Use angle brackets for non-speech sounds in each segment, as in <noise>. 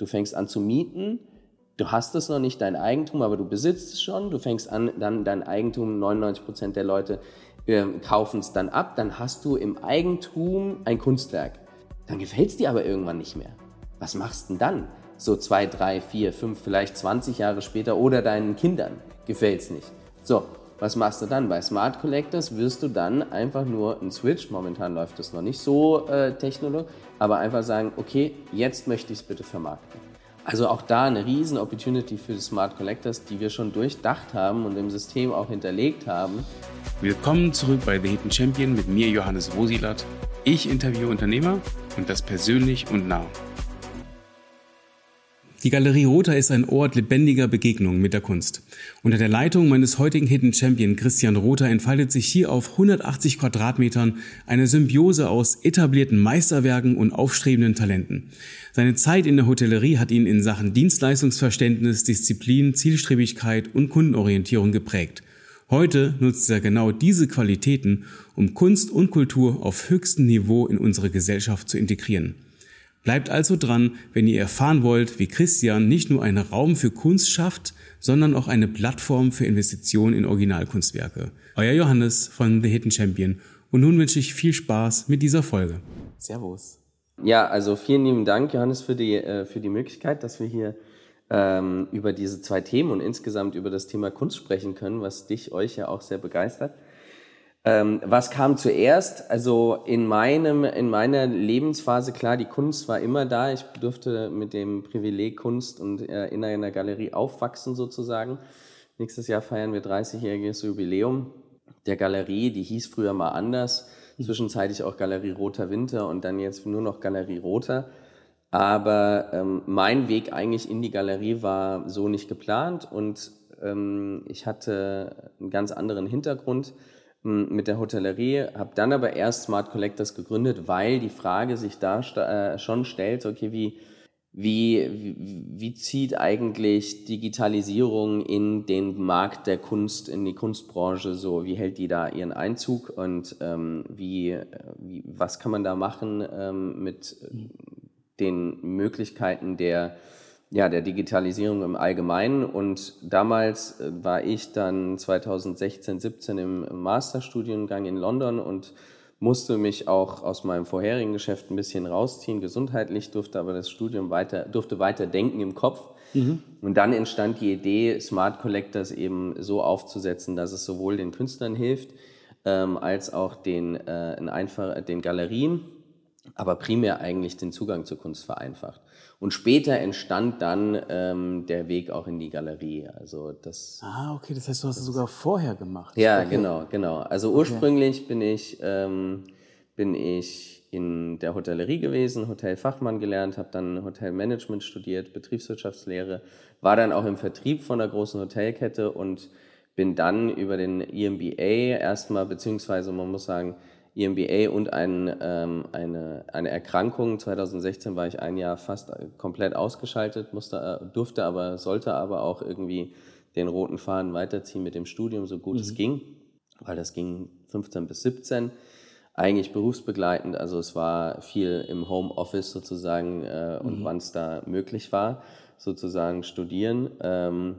Du fängst an zu mieten, du hast es noch nicht, dein Eigentum, aber du besitzt es schon. Du fängst an, dann dein Eigentum, 99 Prozent der Leute äh, kaufen es dann ab. Dann hast du im Eigentum ein Kunstwerk. Dann gefällt es dir aber irgendwann nicht mehr. Was machst du denn dann? So zwei, drei, vier, fünf, vielleicht 20 Jahre später oder deinen Kindern gefällt es nicht. So, was machst du dann? Bei Smart Collectors wirst du dann einfach nur einen Switch, momentan läuft das noch nicht so äh, technologisch, aber einfach sagen, okay, jetzt möchte ich es bitte vermarkten. Also auch da eine riesen Opportunity für die Smart Collectors, die wir schon durchdacht haben und im System auch hinterlegt haben. Willkommen zurück bei The Hidden Champion mit mir Johannes Rosilat. Ich interviewe Unternehmer und das persönlich und nah. Die Galerie Rother ist ein Ort lebendiger Begegnungen mit der Kunst. Unter der Leitung meines heutigen Hidden Champion Christian Rother entfaltet sich hier auf 180 Quadratmetern eine Symbiose aus etablierten Meisterwerken und aufstrebenden Talenten. Seine Zeit in der Hotellerie hat ihn in Sachen Dienstleistungsverständnis, Disziplin, Zielstrebigkeit und Kundenorientierung geprägt. Heute nutzt er genau diese Qualitäten, um Kunst und Kultur auf höchstem Niveau in unsere Gesellschaft zu integrieren. Bleibt also dran, wenn ihr erfahren wollt, wie Christian nicht nur einen Raum für Kunst schafft, sondern auch eine Plattform für Investitionen in Originalkunstwerke. Euer Johannes von The Hidden Champion. Und nun wünsche ich viel Spaß mit dieser Folge. Servus. Ja, also vielen lieben Dank, Johannes, für die, äh, für die Möglichkeit, dass wir hier ähm, über diese zwei Themen und insgesamt über das Thema Kunst sprechen können, was dich, euch ja auch sehr begeistert. Ähm, was kam zuerst? Also in meinem, in meiner Lebensphase, klar, die Kunst war immer da. Ich durfte mit dem Privileg Kunst und äh, in einer Galerie aufwachsen sozusagen. Nächstes Jahr feiern wir 30-jähriges Jubiläum der Galerie. Die hieß früher mal anders. Mhm. Zwischenzeitlich auch Galerie Roter Winter und dann jetzt nur noch Galerie Roter. Aber ähm, mein Weg eigentlich in die Galerie war so nicht geplant und ähm, ich hatte einen ganz anderen Hintergrund mit der Hotellerie, habe dann aber erst Smart Collectors gegründet, weil die Frage sich da äh, schon stellt, okay, wie, wie, wie, wie zieht eigentlich Digitalisierung in den Markt der Kunst, in die Kunstbranche so, wie hält die da ihren Einzug? Und ähm, wie, wie, was kann man da machen ähm, mit den Möglichkeiten der ja, der Digitalisierung im Allgemeinen. Und damals äh, war ich dann 2016, 17 im Masterstudiengang in London und musste mich auch aus meinem vorherigen Geschäft ein bisschen rausziehen, gesundheitlich, durfte aber das Studium weiter, durfte weiter denken im Kopf. Mhm. Und dann entstand die Idee, Smart Collectors eben so aufzusetzen, dass es sowohl den Künstlern hilft, ähm, als auch den, äh, in einfach, den Galerien, aber primär eigentlich den Zugang zur Kunst vereinfacht. Und später entstand dann ähm, der Weg auch in die Galerie. Also das. Ah, okay, das heißt, du hast es sogar vorher gemacht. Ja, okay. genau, genau. Also ursprünglich okay. bin ich ähm, bin ich in der Hotellerie gewesen, Hotelfachmann gelernt, habe dann Hotelmanagement studiert, Betriebswirtschaftslehre, war dann auch im Vertrieb von einer großen Hotelkette und bin dann über den EMBA erstmal, beziehungsweise man muss sagen, EMBA und ein, ähm, eine, eine Erkrankung. 2016 war ich ein Jahr fast komplett ausgeschaltet, musste, äh, durfte aber, sollte aber auch irgendwie den roten Faden weiterziehen mit dem Studium, so gut mhm. es ging, weil das ging 15 bis 17, eigentlich berufsbegleitend, also es war viel im Homeoffice sozusagen äh, und mhm. wann es da möglich war, sozusagen studieren. Ähm,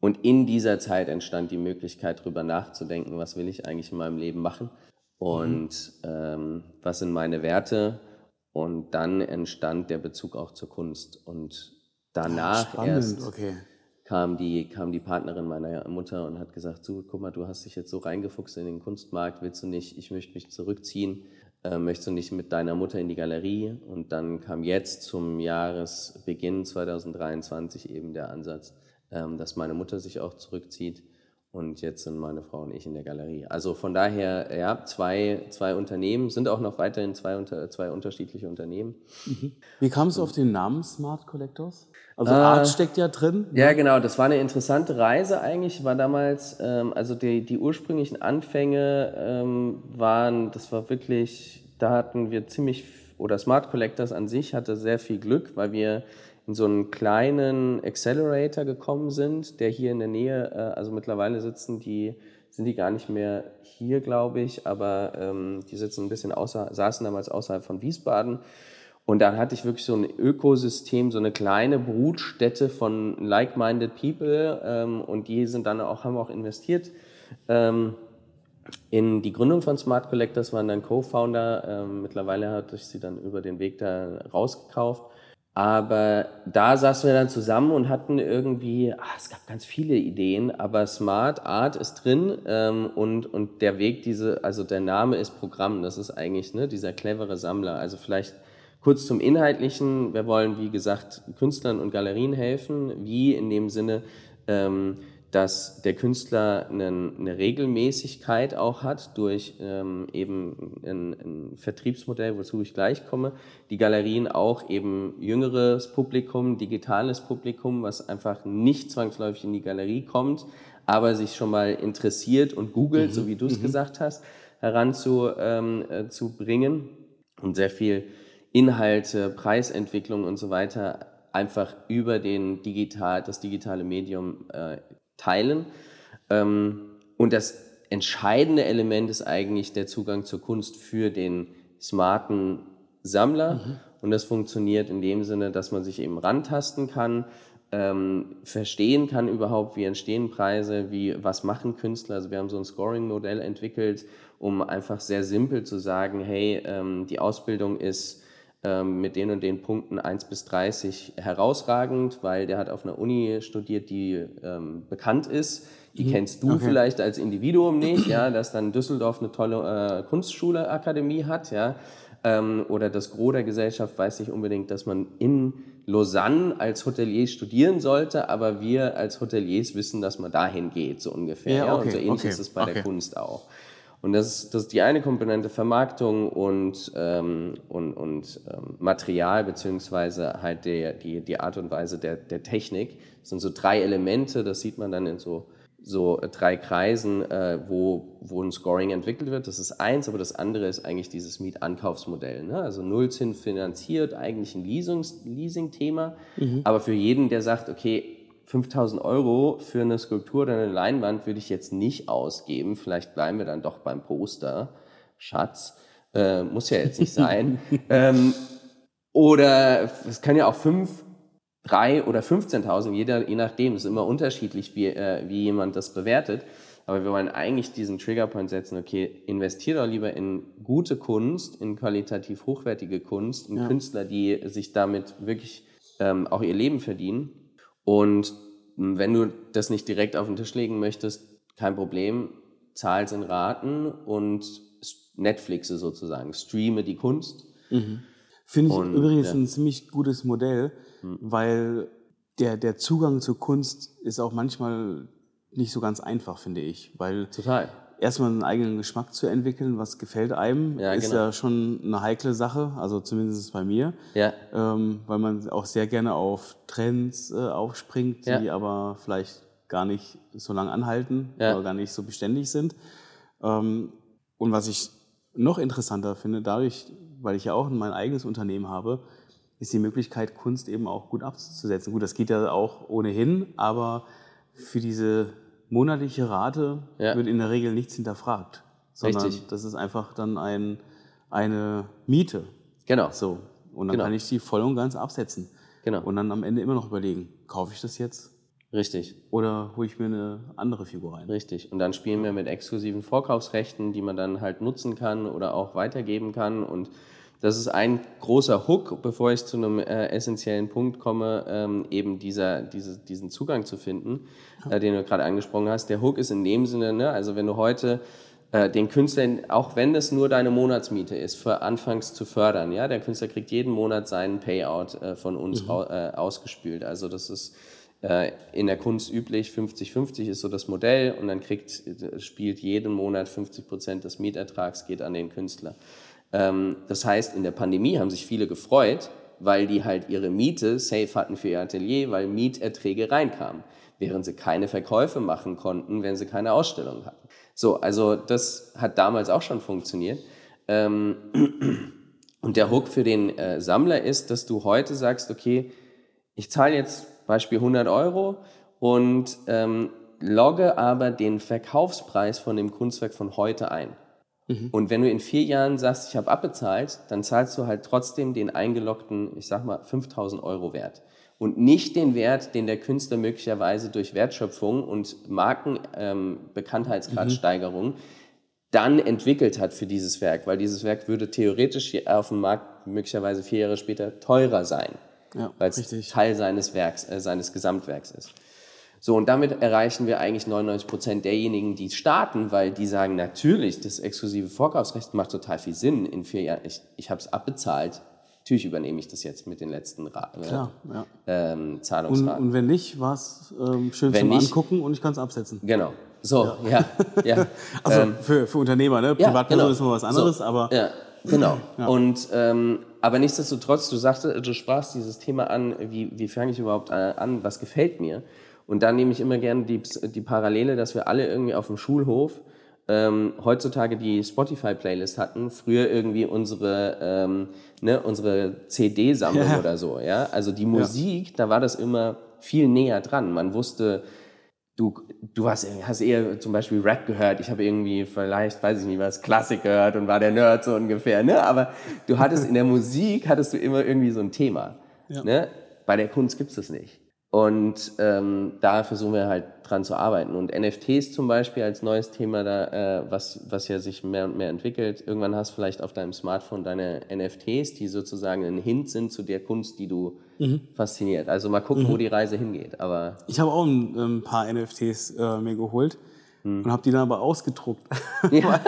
und in dieser Zeit entstand die Möglichkeit, darüber nachzudenken, was will ich eigentlich in meinem Leben machen und mhm. ähm, was sind meine Werte. Und dann entstand der Bezug auch zur Kunst. Und danach Spannend, erst okay. kam, die, kam die Partnerin meiner Mutter und hat gesagt, so, guck mal, du hast dich jetzt so reingefuchst in den Kunstmarkt, willst du nicht, ich möchte mich zurückziehen, äh, möchtest du nicht mit deiner Mutter in die Galerie? Und dann kam jetzt zum Jahresbeginn 2023 eben der Ansatz, ähm, dass meine Mutter sich auch zurückzieht und jetzt sind meine Frau und ich in der Galerie. Also von daher, ja, zwei, zwei Unternehmen, sind auch noch weiterhin zwei, unter, zwei unterschiedliche Unternehmen. Mhm. Wie kam es auf den Namen Smart Collectors? Also äh, Art steckt ja drin. Ne? Ja, genau. Das war eine interessante Reise eigentlich. War damals, ähm, also die, die ursprünglichen Anfänge ähm, waren, das war wirklich, da hatten wir ziemlich, oder Smart Collectors an sich hatte sehr viel Glück, weil wir in so einen kleinen Accelerator gekommen sind, der hier in der Nähe, äh, also mittlerweile sitzen die, sind die gar nicht mehr hier, glaube ich, aber ähm, die sitzen ein bisschen außer, saßen damals außerhalb von Wiesbaden. Und dann hatte ich wirklich so ein Ökosystem, so eine kleine Brutstätte von like-minded people ähm, und die sind dann auch, haben auch investiert ähm, in die Gründung von Smart Collectors, waren dann Co-Founder. Ähm, mittlerweile hatte ich sie dann über den Weg da rausgekauft. Aber da saßen wir dann zusammen und hatten irgendwie, ach, es gab ganz viele Ideen, aber Smart Art ist drin ähm, und, und der Weg, diese, also der Name ist Programm, das ist eigentlich ne, dieser clevere Sammler. Also vielleicht Kurz zum Inhaltlichen. Wir wollen, wie gesagt, Künstlern und Galerien helfen. Wie in dem Sinne, ähm, dass der Künstler eine, eine, Regelmäßigkeit auch hat durch ähm, eben ein, ein, Vertriebsmodell, wozu ich gleich komme. Die Galerien auch eben jüngeres Publikum, digitales Publikum, was einfach nicht zwangsläufig in die Galerie kommt, aber sich schon mal interessiert und googelt, mhm. so wie du es mhm. gesagt hast, heranzubringen ähm, äh, und sehr viel Inhalte, Preisentwicklung und so weiter einfach über den digital, das digitale Medium äh, teilen. Ähm, und das entscheidende Element ist eigentlich der Zugang zur Kunst für den smarten Sammler. Mhm. Und das funktioniert in dem Sinne, dass man sich eben rantasten kann, ähm, verstehen kann überhaupt, wie entstehen Preise, wie, was machen Künstler. Also wir haben so ein Scoring-Modell entwickelt, um einfach sehr simpel zu sagen, hey, ähm, die Ausbildung ist ähm, mit den und den Punkten 1 bis 30 herausragend, weil der hat auf einer Uni studiert, die ähm, bekannt ist. Die mhm. kennst du okay. vielleicht als Individuum nicht, ja, dass dann Düsseldorf eine tolle äh, Kunstschule, Akademie hat, ja. Ähm, oder das Gros der Gesellschaft weiß nicht unbedingt, dass man in Lausanne als Hotelier studieren sollte, aber wir als Hoteliers wissen, dass man dahin geht, so ungefähr. Ja, okay, ja? Und so ähnlich okay, ist es bei der Kunst auch. Und das ist, das ist die eine Komponente Vermarktung und, ähm, und, und ähm, Material, beziehungsweise halt der, die, die Art und Weise der, der Technik. Das sind so drei Elemente, das sieht man dann in so, so drei Kreisen, äh, wo, wo ein Scoring entwickelt wird. Das ist eins, aber das andere ist eigentlich dieses Mietankaufsmodell. Ne? Also Nullzins finanziert, eigentlich ein Leasing-Thema, mhm. aber für jeden, der sagt, okay, 5000 Euro für eine Skulptur oder eine Leinwand würde ich jetzt nicht ausgeben. Vielleicht bleiben wir dann doch beim Poster. Schatz. Äh, muss ja jetzt nicht sein. <laughs> ähm, oder es kann ja auch 5, 3 oder 15.000, jeder, je nachdem. Es ist immer unterschiedlich, wie, äh, wie jemand das bewertet. Aber wir wollen eigentlich diesen Triggerpoint setzen, okay, investiert doch lieber in gute Kunst, in qualitativ hochwertige Kunst, in ja. Künstler, die sich damit wirklich ähm, auch ihr Leben verdienen und wenn du das nicht direkt auf den Tisch legen möchtest, kein Problem, zahl's in Raten und Netflixe sozusagen, streame die Kunst. Mhm. Finde ich und, übrigens ja. ein ziemlich gutes Modell, mhm. weil der, der Zugang zur Kunst ist auch manchmal nicht so ganz einfach, finde ich. Weil Total erstmal einen eigenen Geschmack zu entwickeln, was gefällt einem, ja, ist genau. ja schon eine heikle Sache, also zumindest bei mir, ja. ähm, weil man auch sehr gerne auf Trends äh, aufspringt, die ja. aber vielleicht gar nicht so lange anhalten oder gar nicht so beständig sind. Ähm, und was ich noch interessanter finde, dadurch, weil ich ja auch mein eigenes Unternehmen habe, ist die Möglichkeit, Kunst eben auch gut abzusetzen. Gut, das geht ja auch ohnehin, aber für diese monatliche Rate ja. wird in der Regel nichts hinterfragt, sondern Richtig. das ist einfach dann ein, eine Miete. Genau. So. Und dann genau. kann ich die voll und ganz absetzen. Genau. Und dann am Ende immer noch überlegen, kaufe ich das jetzt? Richtig. Oder hole ich mir eine andere Figur rein? Richtig. Und dann spielen wir mit exklusiven Vorkaufsrechten, die man dann halt nutzen kann oder auch weitergeben kann. Und das ist ein großer Hook, bevor ich zu einem äh, essentiellen Punkt komme, ähm, eben dieser, diese, diesen Zugang zu finden, äh, den du gerade angesprochen hast. Der Hook ist in dem Sinne, ne, also wenn du heute äh, den Künstler, auch wenn es nur deine Monatsmiete ist, für anfangs zu fördern, ja, der Künstler kriegt jeden Monat seinen Payout äh, von uns mhm. äh, ausgespült. Also das ist äh, in der Kunst üblich, 50-50 ist so das Modell und dann kriegt, spielt jeden Monat 50 Prozent des Mietertrags geht an den Künstler. Ähm, das heißt, in der Pandemie haben sich viele gefreut, weil die halt ihre Miete safe hatten für ihr Atelier, weil Mieterträge reinkamen, während sie keine Verkäufe machen konnten, wenn sie keine Ausstellung hatten. So, also das hat damals auch schon funktioniert. Ähm, <clears throat> und der Hook für den äh, Sammler ist, dass du heute sagst, okay, ich zahle jetzt Beispiel 100 Euro und ähm, logge aber den Verkaufspreis von dem Kunstwerk von heute ein. Mhm. Und wenn du in vier Jahren sagst, ich habe abbezahlt, dann zahlst du halt trotzdem den eingeloggten, ich sag mal, 5000 Euro Wert. Und nicht den Wert, den der Künstler möglicherweise durch Wertschöpfung und Markenbekanntheitsgradsteigerung ähm, dann entwickelt hat für dieses Werk, weil dieses Werk würde theoretisch auf dem Markt möglicherweise vier Jahre später teurer sein, ja, weil es Teil seines Werks, äh, seines Gesamtwerks ist. So, und damit erreichen wir eigentlich 99 Prozent derjenigen, die starten, weil die sagen, natürlich, das exklusive Vorkaufsrecht macht total viel Sinn in vier Jahren. Ich, ich habe es abbezahlt. Natürlich übernehme ich das jetzt mit den letzten Ra äh, Klar, ja. ähm, Zahlungsraten. Und, und, wenn nicht, war es ähm, schön wenn zum nicht, Angucken und ich kann es absetzen. Genau. So, ja, ja. ja. <laughs> also ähm, für, für Unternehmer, ne? Privatperson ja, genau. ist mal was anderes, so, aber. Ja, genau. <clears throat> Ja. Und ähm, aber nichtsdestotrotz, du sagte, du sprachst dieses Thema an, wie, wie fange ich überhaupt an, was gefällt mir? Und da nehme ich immer gerne die, die Parallele, dass wir alle irgendwie auf dem Schulhof ähm, heutzutage die Spotify-Playlist hatten, früher irgendwie unsere, ähm, ne, unsere CD-Sammlung ja. oder so. Ja? Also die Musik, ja. da war das immer viel näher dran. Man wusste, du, du hast, hast eher zum Beispiel Rap gehört, ich habe irgendwie vielleicht, weiß ich nicht was, Klassik gehört und war der Nerd so ungefähr. Ne? Aber du hattest in der <laughs> Musik, hattest du immer irgendwie so ein Thema. Ja. Ne? Bei der Kunst gibt es das nicht. Und ähm, da versuchen wir halt dran zu arbeiten. Und NFTs zum Beispiel als neues Thema, da, äh, was, was ja sich mehr und mehr entwickelt. Irgendwann hast du vielleicht auf deinem Smartphone deine NFTs, die sozusagen ein Hint sind zu der Kunst, die du mhm. fasziniert. Also mal gucken, mhm. wo die Reise hingeht. Aber ich habe auch ein, ein paar NFTs äh, mir geholt. Hm. Und habe die dann aber ausgedruckt. Ja.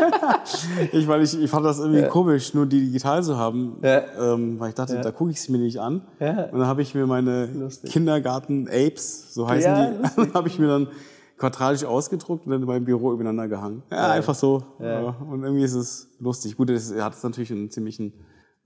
<laughs> ich, weil ich, ich fand das irgendwie ja. komisch, nur die digital zu haben. Ja. Ähm, weil ich dachte, da gucke ich sie mir nicht an. Und dann habe ich mir meine Kindergarten-Apes, so heißen die, <laughs> habe ich mir dann quadratisch ausgedruckt und dann in meinem Büro übereinander gehangen. Ja, einfach so. Und irgendwie ist es lustig. Gut, es hat es natürlich einen ziemlichen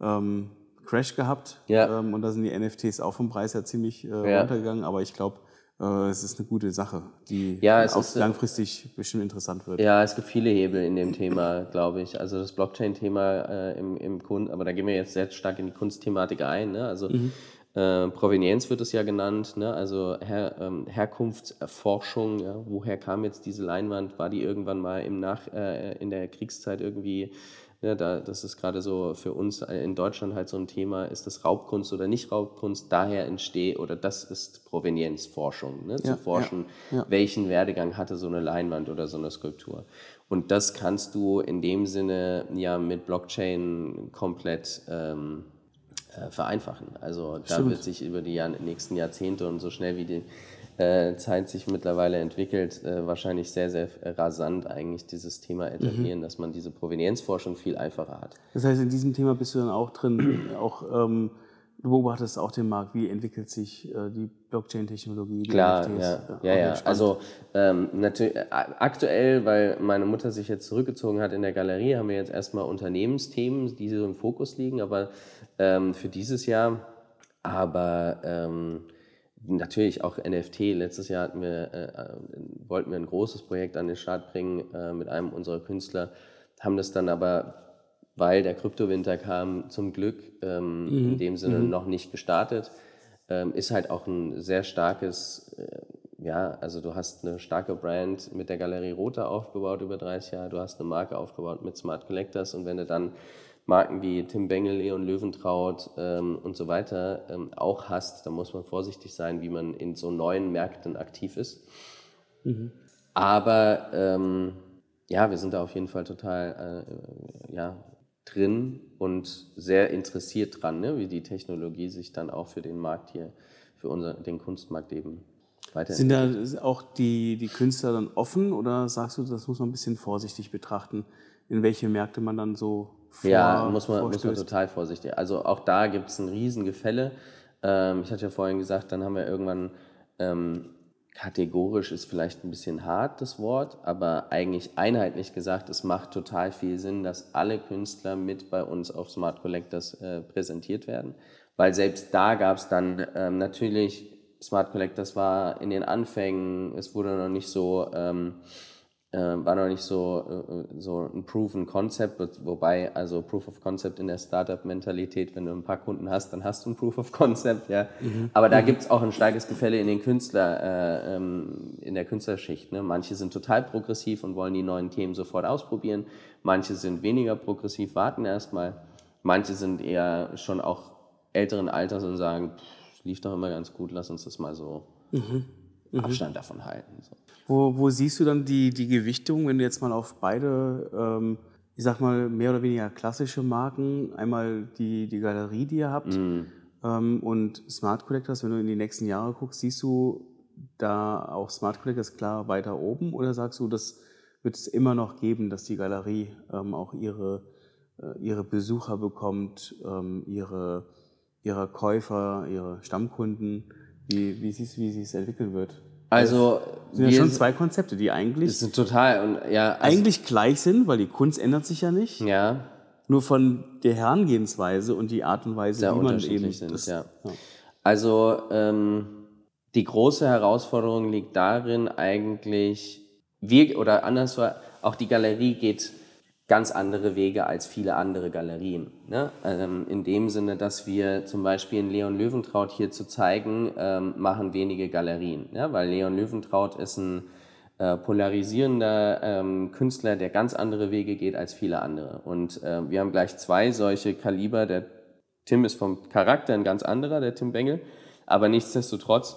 ähm, Crash gehabt. Ähm, und da sind die NFTs auch vom Preis her ziemlich äh, runtergegangen. Aber ich glaube, es ist eine gute Sache, die ja, auch ist, äh, langfristig bestimmt interessant wird. Ja, es gibt viele Hebel in dem Thema, glaube ich. Also das Blockchain-Thema äh, im, im Kunst, aber da gehen wir jetzt sehr stark in die Kunstthematik ein. Ne? Also mhm. äh, Provenienz wird es ja genannt, ne? also Her, ähm, Herkunftsforschung. Ja? Woher kam jetzt diese Leinwand? War die irgendwann mal im Nach, äh, in der Kriegszeit irgendwie Ne, da, das ist gerade so für uns in Deutschland halt so ein Thema, ist das Raubkunst oder nicht Raubkunst, daher entsteht, oder das ist Provenienzforschung, ne, zu forschen, ja, ja. welchen Werdegang hatte so eine Leinwand oder so eine Skulptur. Und das kannst du in dem Sinne ja mit Blockchain komplett ähm, äh, vereinfachen. Also da Stimmt. wird sich über die Jahr, nächsten Jahrzehnte und so schnell wie die äh, Zeit sich mittlerweile entwickelt, äh, wahrscheinlich sehr, sehr rasant eigentlich dieses Thema etablieren, mhm. dass man diese Provenienzforschung viel einfacher hat. Das heißt, in diesem Thema bist du dann auch drin, <clears throat> auch ähm, du beobachtest auch den Markt, wie entwickelt sich äh, die Blockchain-Technologie? Klar, ja, ja, ja. Also ähm, natürlich aktuell, weil meine Mutter sich jetzt zurückgezogen hat in der Galerie, haben wir jetzt erstmal Unternehmensthemen, die so im Fokus liegen, aber ähm, für dieses Jahr, aber ähm, natürlich auch NFT. Letztes Jahr wir, äh, äh, wollten wir ein großes Projekt an den Start bringen äh, mit einem unserer Künstler, haben das dann aber, weil der Kryptowinter kam, zum Glück ähm, mhm. in dem Sinne mhm. noch nicht gestartet. Ähm, ist halt auch ein sehr starkes, äh, ja, also du hast eine starke Brand mit der Galerie Rota aufgebaut über 30 Jahre, du hast eine Marke aufgebaut mit Smart Collectors und wenn du dann Marken wie Tim Bengel, Leon Löwentraut ähm, und so weiter ähm, auch hast, da muss man vorsichtig sein, wie man in so neuen Märkten aktiv ist. Mhm. Aber ähm, ja, wir sind da auf jeden Fall total äh, ja, drin und sehr interessiert dran, ne, wie die Technologie sich dann auch für den Markt hier, für unser, den Kunstmarkt eben weiterentwickelt. Sind da auch die, die Künstler dann offen oder sagst du, das muss man ein bisschen vorsichtig betrachten, in welche Märkte man dann so vor, Ja, muss man, muss man total vorsichtig. Also auch da gibt es ein Riesengefälle. Ähm, ich hatte ja vorhin gesagt, dann haben wir irgendwann ähm, kategorisch ist vielleicht ein bisschen hart das Wort, aber eigentlich einheitlich gesagt, es macht total viel Sinn, dass alle Künstler mit bei uns auf Smart Collectors äh, präsentiert werden. Weil selbst da gab es dann ähm, natürlich, Smart Collectors war in den Anfängen, es wurde noch nicht so ähm, äh, war noch nicht so, äh, so ein Proven Concept, wobei also Proof of Concept in der Startup-Mentalität, wenn du ein paar Kunden hast, dann hast du ein Proof of Concept, ja. Mhm. Aber da mhm. gibt's auch ein starkes Gefälle in den Künstler, äh, ähm, in der Künstlerschicht. Ne? Manche sind total progressiv und wollen die neuen Themen sofort ausprobieren. Manche sind weniger progressiv, warten erstmal. Manche sind eher schon auch älteren Alters und sagen, pff, lief doch immer ganz gut, lass uns das mal so mhm. Mhm. Abstand davon halten. So. Wo, wo siehst du dann die, die Gewichtung, wenn du jetzt mal auf beide, ähm, ich sag mal, mehr oder weniger klassische Marken, einmal die, die Galerie, die ihr habt, mhm. ähm, und Smart Collectors, wenn du in die nächsten Jahre guckst, siehst du da auch Smart Collectors klar weiter oben oder sagst du, das wird es immer noch geben, dass die Galerie ähm, auch ihre, äh, ihre Besucher bekommt, ähm, ihre, ihre Käufer, ihre Stammkunden? Wie, wie siehst du, wie sich es entwickeln wird? Also das sind ja schon zwei Konzepte, die eigentlich das sind total und ja also eigentlich gleich sind, weil die Kunst ändert sich ja nicht. Ja. Nur von der Herangehensweise und die Art und Weise, Sehr wie man eben sind, das, ja. ja. Also ähm, die große Herausforderung liegt darin, eigentlich wir oder anders war auch die Galerie geht ganz andere Wege als viele andere Galerien. Ne? Ähm, in dem Sinne, dass wir zum Beispiel in Leon Löwentraut hier zu zeigen, ähm, machen wenige Galerien. Ja? Weil Leon Löwentraut ist ein äh, polarisierender ähm, Künstler, der ganz andere Wege geht als viele andere. Und äh, wir haben gleich zwei solche Kaliber. Der Tim ist vom Charakter ein ganz anderer, der Tim Bengel. Aber nichtsdestotrotz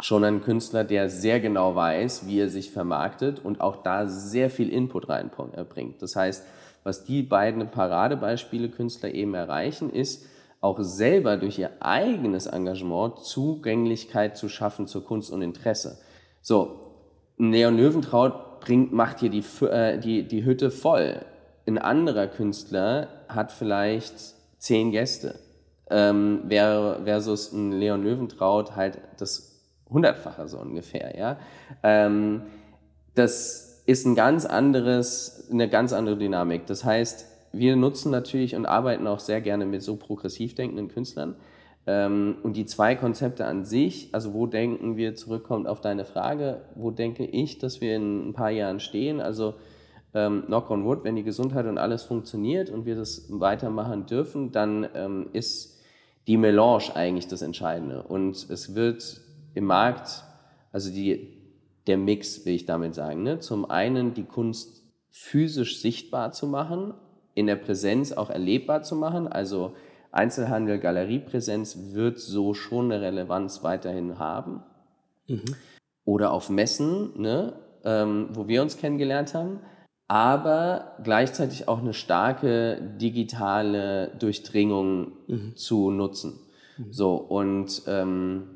schon ein Künstler, der sehr genau weiß, wie er sich vermarktet und auch da sehr viel Input reinbringt. Das heißt, was die beiden Paradebeispiele Künstler eben erreichen, ist auch selber durch ihr eigenes Engagement Zugänglichkeit zu schaffen zur Kunst und Interesse. So, Leon Löwentraut bringt, macht hier die, äh, die, die Hütte voll. Ein anderer Künstler hat vielleicht zehn Gäste. Ähm, versus ein Leon Löwentraut halt das hundertfache so ungefähr, ja. Ähm, das ist ein ganz anderes, eine ganz andere Dynamik. Das heißt, wir nutzen natürlich und arbeiten auch sehr gerne mit so progressiv denkenden Künstlern. Ähm, und die zwei Konzepte an sich, also wo denken wir, zurückkommt auf deine Frage, wo denke ich, dass wir in ein paar Jahren stehen? Also ähm, knock on wood, wenn die Gesundheit und alles funktioniert und wir das weitermachen dürfen, dann ähm, ist die Melange eigentlich das Entscheidende. Und es wird im Markt, also die, der Mix, will ich damit sagen. Ne? Zum einen die Kunst physisch sichtbar zu machen, in der Präsenz auch erlebbar zu machen. Also Einzelhandel, Galeriepräsenz wird so schon eine Relevanz weiterhin haben. Mhm. Oder auf Messen, ne? ähm, wo wir uns kennengelernt haben. Aber gleichzeitig auch eine starke digitale Durchdringung mhm. zu nutzen. Mhm. So, und ähm,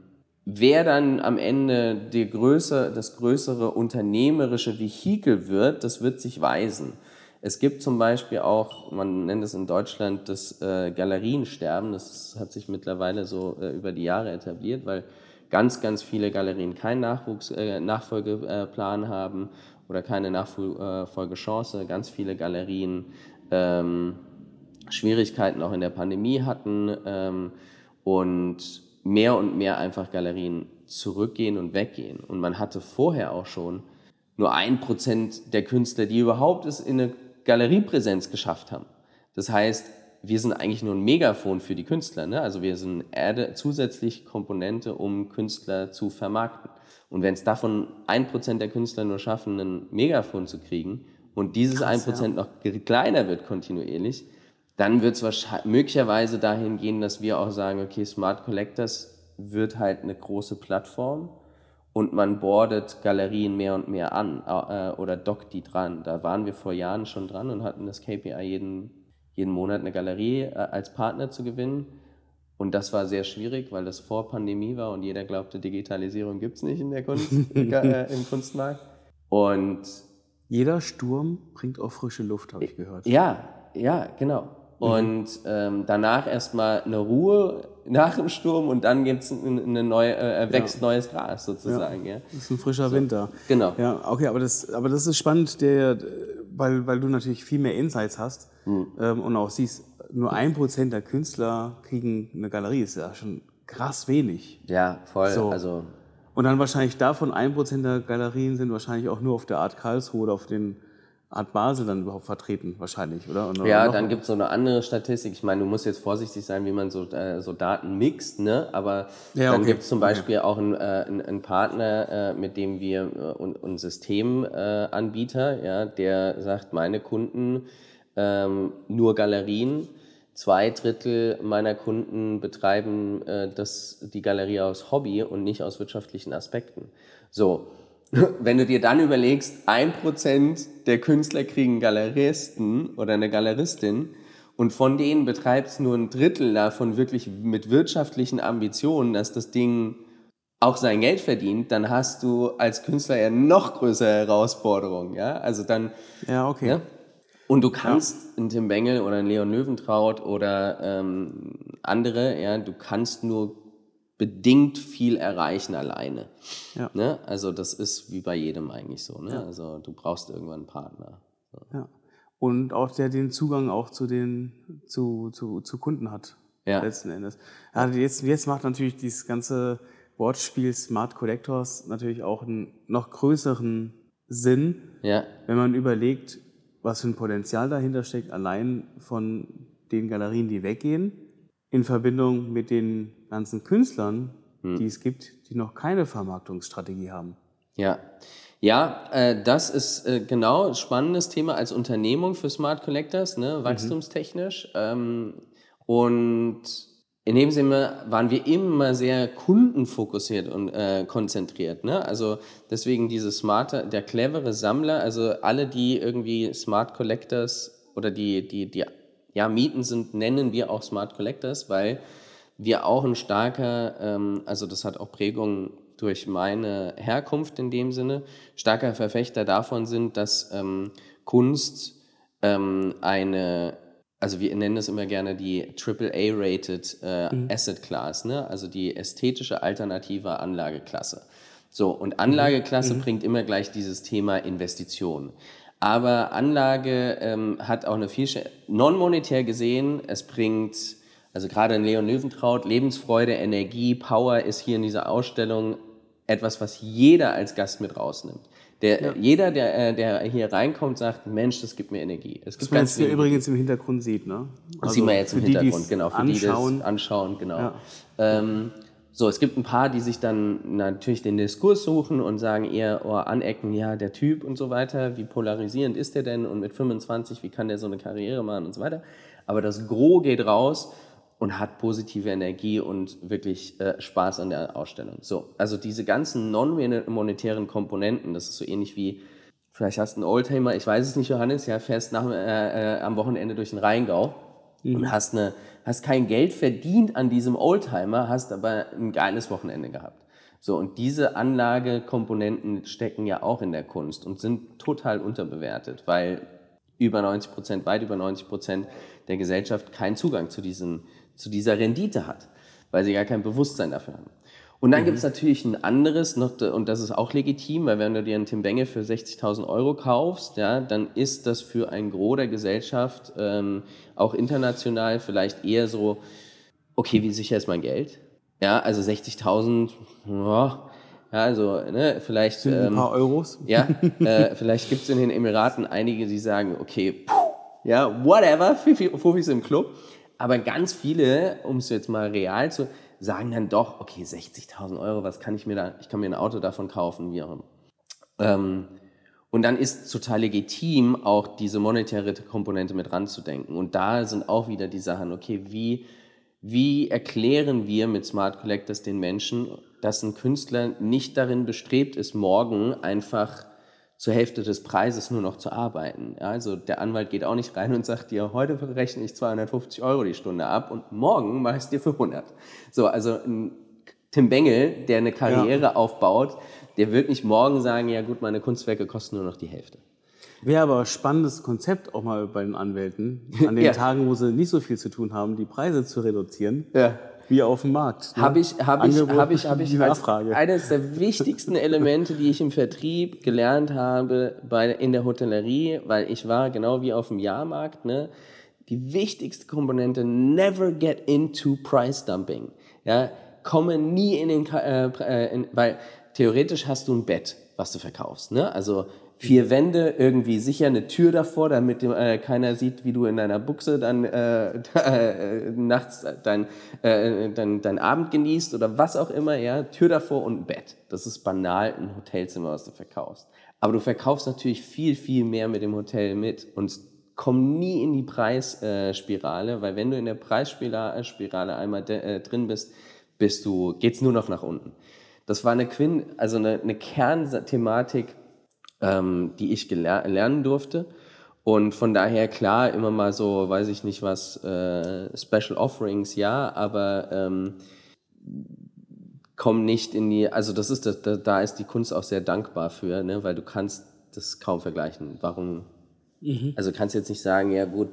Wer dann am Ende die größere, das größere unternehmerische Vehikel wird, das wird sich weisen. Es gibt zum Beispiel auch, man nennt es in Deutschland das äh, Galeriensterben. Das hat sich mittlerweile so äh, über die Jahre etabliert, weil ganz, ganz viele Galerien keinen Nachwuchs, äh, Nachfolgeplan haben oder keine Nachfolgechance. Ganz viele Galerien ähm, Schwierigkeiten auch in der Pandemie hatten ähm, und mehr und mehr einfach Galerien zurückgehen und weggehen. Und man hatte vorher auch schon nur ein Prozent der Künstler, die überhaupt es in eine Galeriepräsenz geschafft haben. Das heißt, wir sind eigentlich nur ein Megafon für die Künstler. Ne? Also wir sind Erde, zusätzlich Komponente, um Künstler zu vermarkten. Und wenn es davon ein Prozent der Künstler nur schaffen, ein Megafon zu kriegen und dieses ein Prozent ja. noch kleiner wird kontinuierlich, dann wird es möglicherweise dahin gehen, dass wir auch sagen, okay, Smart Collectors wird halt eine große Plattform und man boardet Galerien mehr und mehr an äh, oder dockt die dran. Da waren wir vor Jahren schon dran und hatten das KPI jeden, jeden Monat eine Galerie äh, als Partner zu gewinnen. Und das war sehr schwierig, weil das vor Pandemie war und jeder glaubte, Digitalisierung gibt es nicht in der Kunst, <laughs> äh, im Kunstmarkt. Und jeder Sturm bringt auch frische Luft, habe ich gehört. Ja, ja, genau. Mhm. Und ähm, danach erstmal eine Ruhe nach dem Sturm und dann gibt's eine neue, äh, wächst ja. neues Gras sozusagen. Ja. ja. Das ist ein frischer so. Winter. Genau. Ja, okay, aber das, aber das ist spannend, der, weil, weil du natürlich viel mehr Insights hast mhm. ähm, und auch siehst, nur ein Prozent der Künstler kriegen eine Galerie, ist ja schon krass wenig. Ja, voll. So. Also Und dann wahrscheinlich davon ein Prozent der Galerien sind wahrscheinlich auch nur auf der Art Karlsruhe oder auf den Art Basel dann überhaupt vertreten, wahrscheinlich, oder? oder ja, dann gibt es so eine andere Statistik. Ich meine, du musst jetzt vorsichtig sein, wie man so, äh, so Daten mixt, ne? Aber ja, dann okay. gibt es zum Beispiel okay. auch einen, äh, einen Partner, äh, mit dem wir äh, ein, ein Systemanbieter, ja, der sagt, meine Kunden ähm, nur Galerien. Zwei Drittel meiner Kunden betreiben äh, das, die Galerie aus Hobby und nicht aus wirtschaftlichen Aspekten. So, <laughs> wenn du dir dann überlegst, ein Prozent der Künstler kriegen Galeristen oder eine Galeristin und von denen betreibst nur ein Drittel davon wirklich mit wirtschaftlichen Ambitionen, dass das Ding auch sein Geld verdient, dann hast du als Künstler ja noch größere Herausforderungen, ja? Also dann. Ja, okay. Ja? Und du kannst ja. einen Tim Bengel oder einen Leon Löwentraut oder ähm, andere, ja, du kannst nur bedingt viel erreichen alleine. Ja. Ne? Also das ist wie bei jedem eigentlich so. Ne? Ja. Also du brauchst irgendwann einen Partner. So. Ja. Und auch der den Zugang auch zu den zu, zu, zu Kunden hat. Ja. Letzten Endes. Ja, jetzt, jetzt macht natürlich dieses ganze Wortspiel Smart Collectors natürlich auch einen noch größeren Sinn, ja. wenn man überlegt, was für ein Potenzial dahinter steckt, allein von den Galerien, die weggehen, in Verbindung mit den ganzen Künstlern, hm. die es gibt, die noch keine Vermarktungsstrategie haben. Ja, ja, äh, das ist äh, genau ein spannendes Thema als Unternehmung für Smart Collectors, ne, mhm. wachstumstechnisch. Mhm. Ähm, und in dem Sinne waren wir immer sehr kundenfokussiert und äh, konzentriert. Ne? Also deswegen diese smarte, der clevere Sammler, also alle, die irgendwie Smart Collectors oder die, die, die ja, Mieten sind, nennen wir auch Smart Collectors, weil wir auch ein starker, ähm, also das hat auch Prägung durch meine Herkunft in dem Sinne, starker Verfechter davon sind, dass ähm, Kunst ähm, eine, also wir nennen das immer gerne die AAA-rated äh, mhm. Asset Class, ne? also die ästhetische alternative Anlageklasse. So, und Anlageklasse mhm. bringt immer gleich dieses Thema Investition. Aber Anlage ähm, hat auch eine viel non-monetär gesehen. Es bringt, also gerade in Leon Löwentraut, Lebensfreude, Energie, Power ist hier in dieser Ausstellung etwas, was jeder als Gast mit rausnimmt. Der, ja. Jeder, der, äh, der hier reinkommt, sagt, Mensch, das gibt mir Energie. Es gibt das, man übrigens im Hintergrund sieht, ne? Also das sieht man jetzt im Hintergrund, die, genau. Für anschauen. die, das anschauen, genau. Ja. Ähm, so, es gibt ein paar, die sich dann natürlich den Diskurs suchen und sagen eher, oh, anecken, ja, der Typ und so weiter, wie polarisierend ist der denn und mit 25, wie kann der so eine Karriere machen und so weiter. Aber das Gros geht raus und hat positive Energie und wirklich äh, Spaß an der Ausstellung. So, also diese ganzen non-monetären Komponenten, das ist so ähnlich wie, vielleicht hast du einen Oldtimer, ich weiß es nicht, Johannes, ja, fährst nach, äh, äh, am Wochenende durch den Rheingau mhm. und hast eine hast kein Geld verdient an diesem Oldtimer, hast aber ein geiles Wochenende gehabt. So, und diese Anlagekomponenten stecken ja auch in der Kunst und sind total unterbewertet, weil über 90 Prozent, weit über 90 Prozent der Gesellschaft keinen Zugang zu, diesen, zu dieser Rendite hat, weil sie gar kein Bewusstsein dafür haben. Und dann mhm. gibt es natürlich ein anderes, noch, und das ist auch legitim, weil wenn du dir einen Tim Benge für 60.000 Euro kaufst, ja, dann ist das für ein Gros der Gesellschaft, ähm, auch international, vielleicht eher so, okay, wie sicher ist mein Geld? Ja, also 60.000, ja, ja, also ne, vielleicht sind ein paar ähm, Euros. Ja, <laughs> äh, vielleicht gibt es in den Emiraten einige, die sagen, okay, puh, ja, whatever, <laughs> Fufis im Club. Aber ganz viele, um es jetzt mal real zu, sagen dann doch, okay, 60.000 Euro, was kann ich mir da, ich kann mir ein Auto davon kaufen, wie auch immer. Ähm, und dann ist total legitim, auch diese monetäre Komponente mit ranzudenken. Und da sind auch wieder die Sachen, okay, wie, wie erklären wir mit Smart Collectors den Menschen, dass ein Künstler nicht darin bestrebt ist, morgen einfach zur Hälfte des Preises nur noch zu arbeiten. Ja, also der Anwalt geht auch nicht rein und sagt dir, heute rechne ich 250 Euro die Stunde ab und morgen mache ich es dir für 100. So, also ein Tim Bengel, der eine Karriere ja. aufbaut, der wird nicht morgen sagen, ja gut, meine Kunstwerke kosten nur noch die Hälfte. Wäre aber ein spannendes Konzept auch mal bei den Anwälten, an den <laughs> ja. Tagen, wo sie nicht so viel zu tun haben, die Preise zu reduzieren. Ja wie auf dem Markt. Ne? Habe ich, habe ich, habe ich, <laughs> habe ich als eines der wichtigsten <laughs> Elemente, die ich im Vertrieb gelernt habe bei, in der Hotellerie, weil ich war genau wie auf dem Jahrmarkt, ne? Die wichtigste Komponente, never get into price dumping. Ja, komme nie in den, äh, äh, in, weil theoretisch hast du ein Bett, was du verkaufst. Ne? Also vier Wände, irgendwie sicher eine Tür davor, damit äh, keiner sieht, wie du in deiner Buchse dann äh, <laughs> äh, nachts dein, äh, dein, dein Abend genießt oder was auch immer, ja, Tür davor und ein Bett. Das ist banal ein Hotelzimmer, was du verkaufst. Aber du verkaufst natürlich viel, viel mehr mit dem Hotel mit und komm nie in die Preisspirale, weil wenn du in der Preisspirale einmal äh, drin bist, bist du, geht's nur noch nach unten. Das war eine Quinn, also eine, eine Kernthematik ähm, die ich lernen durfte. Und von daher klar, immer mal so, weiß ich nicht was, äh, Special Offerings, ja, aber ähm, komm nicht in die, also das ist, das, da ist die Kunst auch sehr dankbar für, ne, weil du kannst das kaum vergleichen. Warum? Mhm. Also kannst jetzt nicht sagen, ja gut,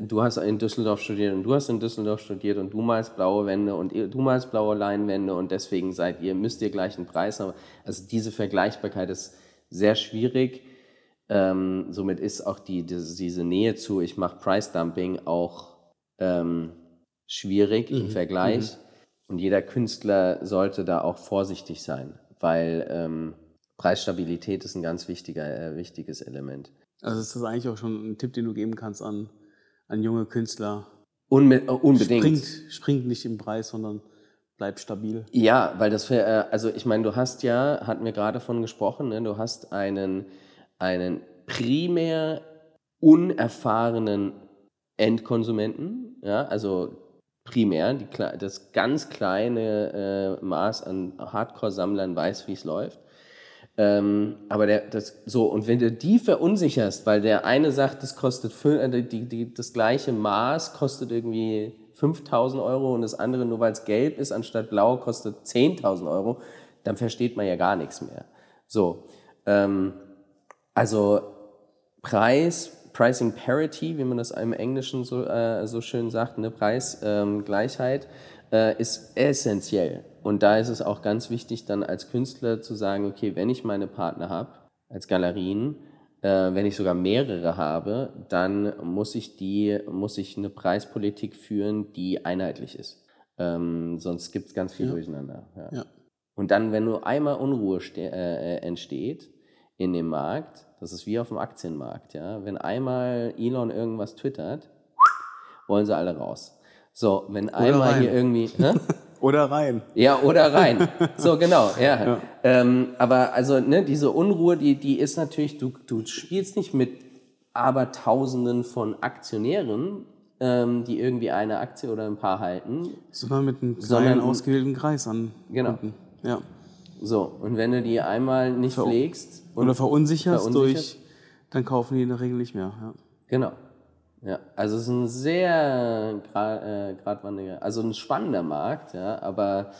du hast in Düsseldorf studiert und du hast in Düsseldorf studiert und du malst blaue Wände und du malst blaue Leinwände und deswegen seid ihr, müsst ihr gleich einen Preis haben. Also diese Vergleichbarkeit ist sehr schwierig. Ähm, somit ist auch die, die, diese Nähe zu, ich mache Price Dumping auch ähm, schwierig mhm. im Vergleich. Mhm. Und jeder Künstler sollte da auch vorsichtig sein, weil ähm, Preisstabilität ist ein ganz wichtiger, äh, wichtiges Element. Also ist das eigentlich auch schon ein Tipp, den du geben kannst an, an junge Künstler? Unme äh, unbedingt. Springt, springt nicht im Preis, sondern bleibt stabil. Ja, weil das, für, äh, also ich meine, du hast ja, hatten wir gerade von gesprochen, ne, du hast einen, einen primär unerfahrenen Endkonsumenten, ja, also primär, die, das ganz kleine äh, Maß an Hardcore-Sammlern weiß, wie es läuft. Ähm, aber der, das, so, und wenn du die verunsicherst, weil der eine sagt, das kostet, äh, die, die, das gleiche Maß kostet irgendwie 5000 Euro und das andere, nur weil es gelb ist anstatt blau, kostet 10.000 Euro, dann versteht man ja gar nichts mehr. So, ähm, also Preis, Pricing Parity, wie man das im Englischen so, äh, so schön sagt, ne, Preisgleichheit, ähm, äh, ist essentiell. Und da ist es auch ganz wichtig, dann als Künstler zu sagen, okay, wenn ich meine Partner habe, als Galerien, wenn ich sogar mehrere habe, dann muss ich die, muss ich eine Preispolitik führen, die einheitlich ist. Ähm, sonst gibt es ganz viel ja. Durcheinander. Ja. ja. Und dann, wenn nur einmal Unruhe äh, entsteht in dem Markt, das ist wie auf dem Aktienmarkt, ja. Wenn einmal Elon irgendwas twittert, wollen sie alle raus. So, wenn einmal hier irgendwie. Ne? <laughs> Oder rein. Ja, oder rein. <laughs> So, genau, ja. ja. Ähm, aber also, ne, diese Unruhe, die, die ist natürlich, du, du spielst nicht mit Abertausenden von Aktionären, ähm, die irgendwie eine Aktie oder ein paar halten. Sondern mit einem kleinen ausgewählten Kreis an. Genau. Unten. Ja. So, und wenn du die einmal nicht Ver pflegst. oder verunsicherst, verunsichert, durch, dann kaufen die in der Regel nicht mehr. Ja. Genau. Ja, also es ist ein sehr äh, geradwandiger, also ein spannender Markt, ja, aber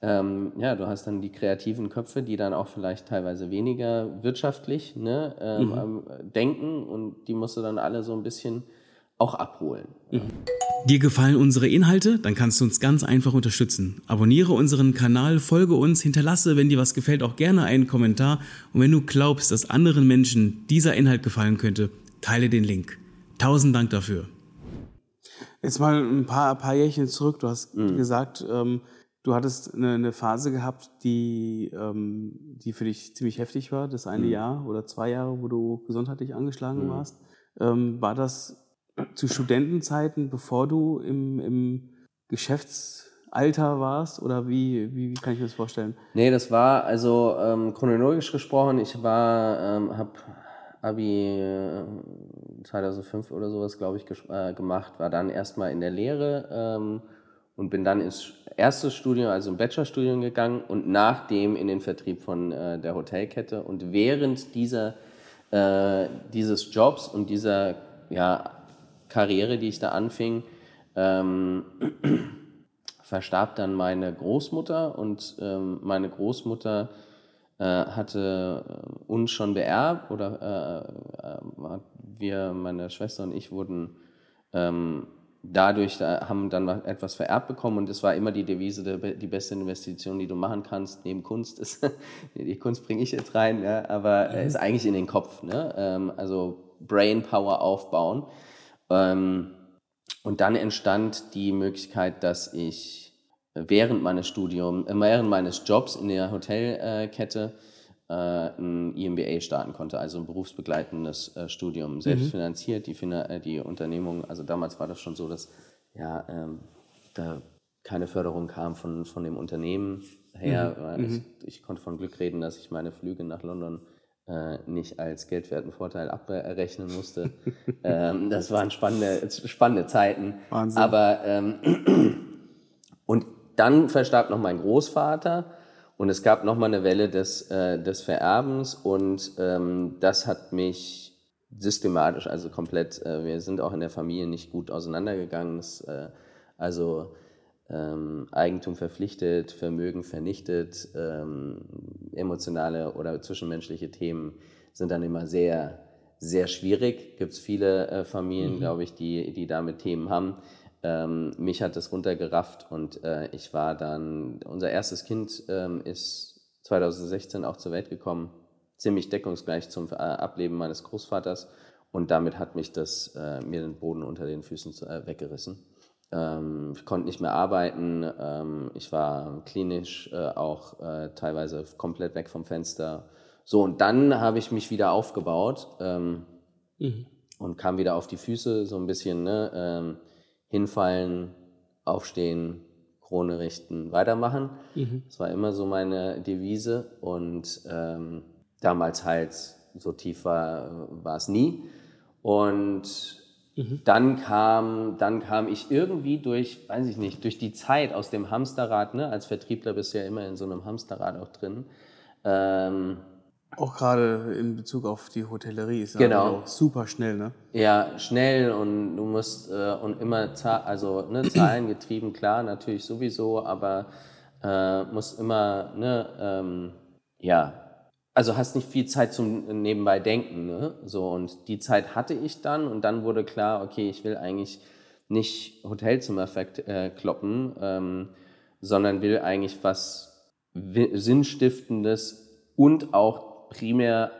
ähm, ja, du hast dann die kreativen Köpfe, die dann auch vielleicht teilweise weniger wirtschaftlich ne, ähm, mhm. denken und die musst du dann alle so ein bisschen auch abholen. Mhm. Dir gefallen unsere Inhalte? Dann kannst du uns ganz einfach unterstützen. Abonniere unseren Kanal, folge uns, hinterlasse, wenn dir was gefällt, auch gerne einen Kommentar. Und wenn du glaubst, dass anderen Menschen dieser Inhalt gefallen könnte, teile den Link. Tausend Dank dafür. Jetzt mal ein paar, ein paar Jährchen zurück. Du hast mhm. gesagt, ähm, du hattest eine, eine, Phase gehabt, die, ähm, die für dich ziemlich heftig war, das eine mhm. Jahr oder zwei Jahre, wo du gesundheitlich angeschlagen mhm. warst. Ähm, war das zu Studentenzeiten, bevor du im, im Geschäftsalter warst oder wie, wie, wie, kann ich mir das vorstellen? Nee, das war also ähm, chronologisch gesprochen. Ich war, ähm, habe Abi 2005 äh, oder sowas, glaube ich, äh, gemacht, war dann erstmal in der Lehre ähm, und bin dann ins erste Studium, also im Bachelorstudium gegangen und nachdem in den Vertrieb von äh, der Hotelkette. Und während dieser, äh, dieses Jobs und dieser ja, Karriere, die ich da anfing, ähm, <clears throat> verstarb dann meine Großmutter und ähm, meine Großmutter äh, hatte äh, uns schon beerbt oder äh, äh, wir, meine Schwester und ich wurden ähm, dadurch haben dann etwas vererbt bekommen und es war immer die Devise, die beste Investition, die du machen kannst, neben Kunst ist, <laughs> die Kunst bringe ich jetzt rein, ja, aber mhm. ist eigentlich in den Kopf, ne? Ähm, also Brain Power aufbauen. Ähm, und dann entstand die Möglichkeit, dass ich während meines Studiums, äh, während meines Jobs in der Hotelkette äh, ein EMBA starten konnte, also ein berufsbegleitendes äh, Studium, selbst mhm. finanziert, die, äh, die Unternehmung, also damals war das schon so, dass ja, ähm, da keine Förderung kam von, von dem Unternehmen her. Mhm. Ich, mhm. ich, konnte von Glück reden, dass ich meine Flüge nach London äh, nicht als geldwerten Vorteil abrechnen musste. <laughs> ähm, das waren spannende, spannende Zeiten. Wahnsinn. Aber ähm, <clears throat> und dann verstarb noch mein Großvater und es gab noch mal eine Welle des, äh, des Vererbens und ähm, das hat mich systematisch, also komplett, äh, wir sind auch in der Familie nicht gut auseinandergegangen. Das, äh, also ähm, Eigentum verpflichtet, Vermögen vernichtet, ähm, emotionale oder zwischenmenschliche Themen sind dann immer sehr, sehr schwierig. Gibt es viele äh, Familien, mhm. glaube ich, die, die damit Themen haben. Ähm, mich hat das runtergerafft und äh, ich war dann, unser erstes Kind ähm, ist 2016 auch zur Welt gekommen, ziemlich deckungsgleich zum äh, Ableben meines Großvaters und damit hat mich das äh, mir den Boden unter den Füßen äh, weggerissen. Ähm, ich konnte nicht mehr arbeiten. Ähm, ich war klinisch äh, auch äh, teilweise komplett weg vom Fenster. So, und dann habe ich mich wieder aufgebaut ähm, mhm. und kam wieder auf die Füße, so ein bisschen ne, ähm, hinfallen, aufstehen, Krone richten, weitermachen. Mhm. Das war immer so meine Devise. Und ähm, damals halt so tief war, war es nie. Und Mhm. Dann kam, dann kam ich irgendwie durch, weiß ich nicht, durch die Zeit aus dem Hamsterrad, ne? als Vertriebler bist du ja immer in so einem Hamsterrad auch drin. Ähm, auch gerade in Bezug auf die Hotellerie ist genau. auch super schnell, ne? Ja, schnell und du musst äh, und immer also ne, <clears throat> Zahlen getrieben, klar, natürlich sowieso, aber äh, musst immer ne, ähm, ja also hast nicht viel Zeit zum nebenbei denken, ne? So und die Zeit hatte ich dann und dann wurde klar, okay, ich will eigentlich nicht Hotelzimmer äh, kloppen, ähm, sondern will eigentlich was Sinnstiftendes und auch primär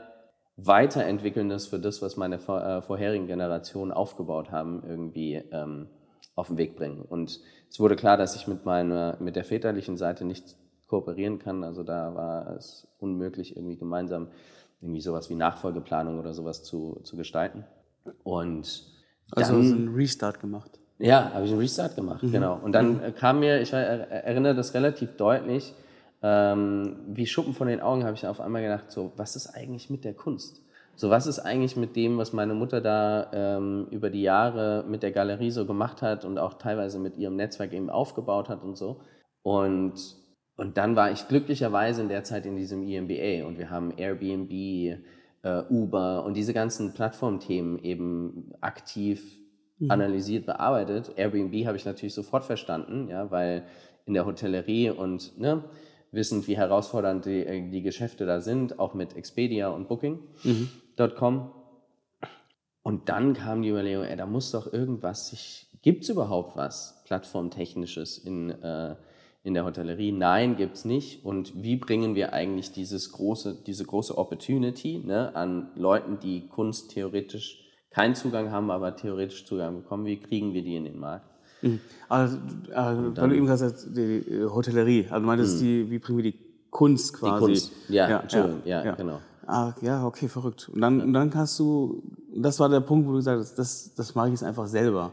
weiterentwickelndes für das, was meine vor, äh, vorherigen Generationen aufgebaut haben, irgendwie ähm, auf den Weg bringen. Und es wurde klar, dass ich mit meiner, mit der väterlichen Seite nicht kooperieren kann. Also da war es unmöglich, irgendwie gemeinsam irgendwie sowas wie Nachfolgeplanung oder sowas zu, zu gestalten. Und also dann, einen Restart gemacht. Ja, habe ich einen Restart gemacht, mhm. genau. Und dann mhm. kam mir, ich erinnere das relativ deutlich, ähm, wie Schuppen von den Augen habe ich auf einmal gedacht, so, was ist eigentlich mit der Kunst? So, was ist eigentlich mit dem, was meine Mutter da ähm, über die Jahre mit der Galerie so gemacht hat und auch teilweise mit ihrem Netzwerk eben aufgebaut hat und so? Und und dann war ich glücklicherweise in der Zeit in diesem EMBA und wir haben Airbnb, äh, Uber und diese ganzen Plattformthemen eben aktiv mhm. analysiert, bearbeitet. Airbnb habe ich natürlich sofort verstanden, ja, weil in der Hotellerie und ne, wissend, wie herausfordernd die, äh, die Geschäfte da sind, auch mit Expedia und Booking.com. Mhm. Und dann kam die Überlegung, ey, da muss doch irgendwas sich, gibt es überhaupt was Plattformtechnisches in, äh, in der Hotellerie? Nein, gibt es nicht. Und wie bringen wir eigentlich dieses große, diese große Opportunity ne, an Leuten, die Kunst theoretisch keinen Zugang haben, aber theoretisch Zugang bekommen? Wie kriegen wir die in den Markt? Mhm. Also, also weil du eben gesagt hast, die Hotellerie, also du meintest, mhm. die, wie bringen wir die Kunst quasi? Die Kunst, ja, ja, ja, ja, ja. genau. Ah, ja, okay, verrückt. Und dann, und dann hast du, das war der Punkt, wo du gesagt hast, das, das mache ich jetzt einfach selber.